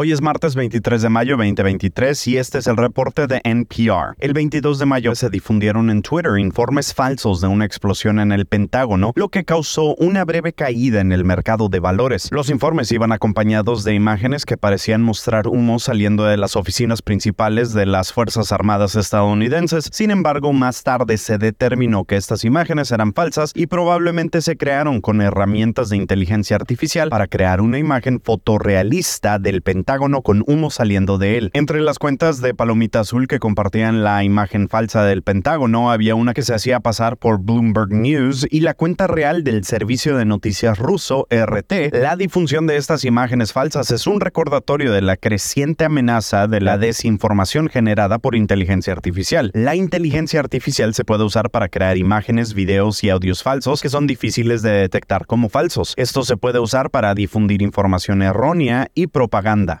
Hoy es martes 23 de mayo 2023 y este es el reporte de NPR. El 22 de mayo se difundieron en Twitter informes falsos de una explosión en el Pentágono, lo que causó una breve caída en el mercado de valores. Los informes iban acompañados de imágenes que parecían mostrar humo saliendo de las oficinas principales de las Fuerzas Armadas estadounidenses. Sin embargo, más tarde se determinó que estas imágenes eran falsas y probablemente se crearon con herramientas de inteligencia artificial para crear una imagen fotorrealista del Pentágono con humo saliendo de él. Entre las cuentas de Palomita Azul que compartían la imagen falsa del Pentágono había una que se hacía pasar por Bloomberg News y la cuenta real del servicio de noticias ruso RT. La difusión de estas imágenes falsas es un recordatorio de la creciente amenaza de la desinformación generada por inteligencia artificial. La inteligencia artificial se puede usar para crear imágenes, videos y audios falsos que son difíciles de detectar como falsos. Esto se puede usar para difundir información errónea y propaganda.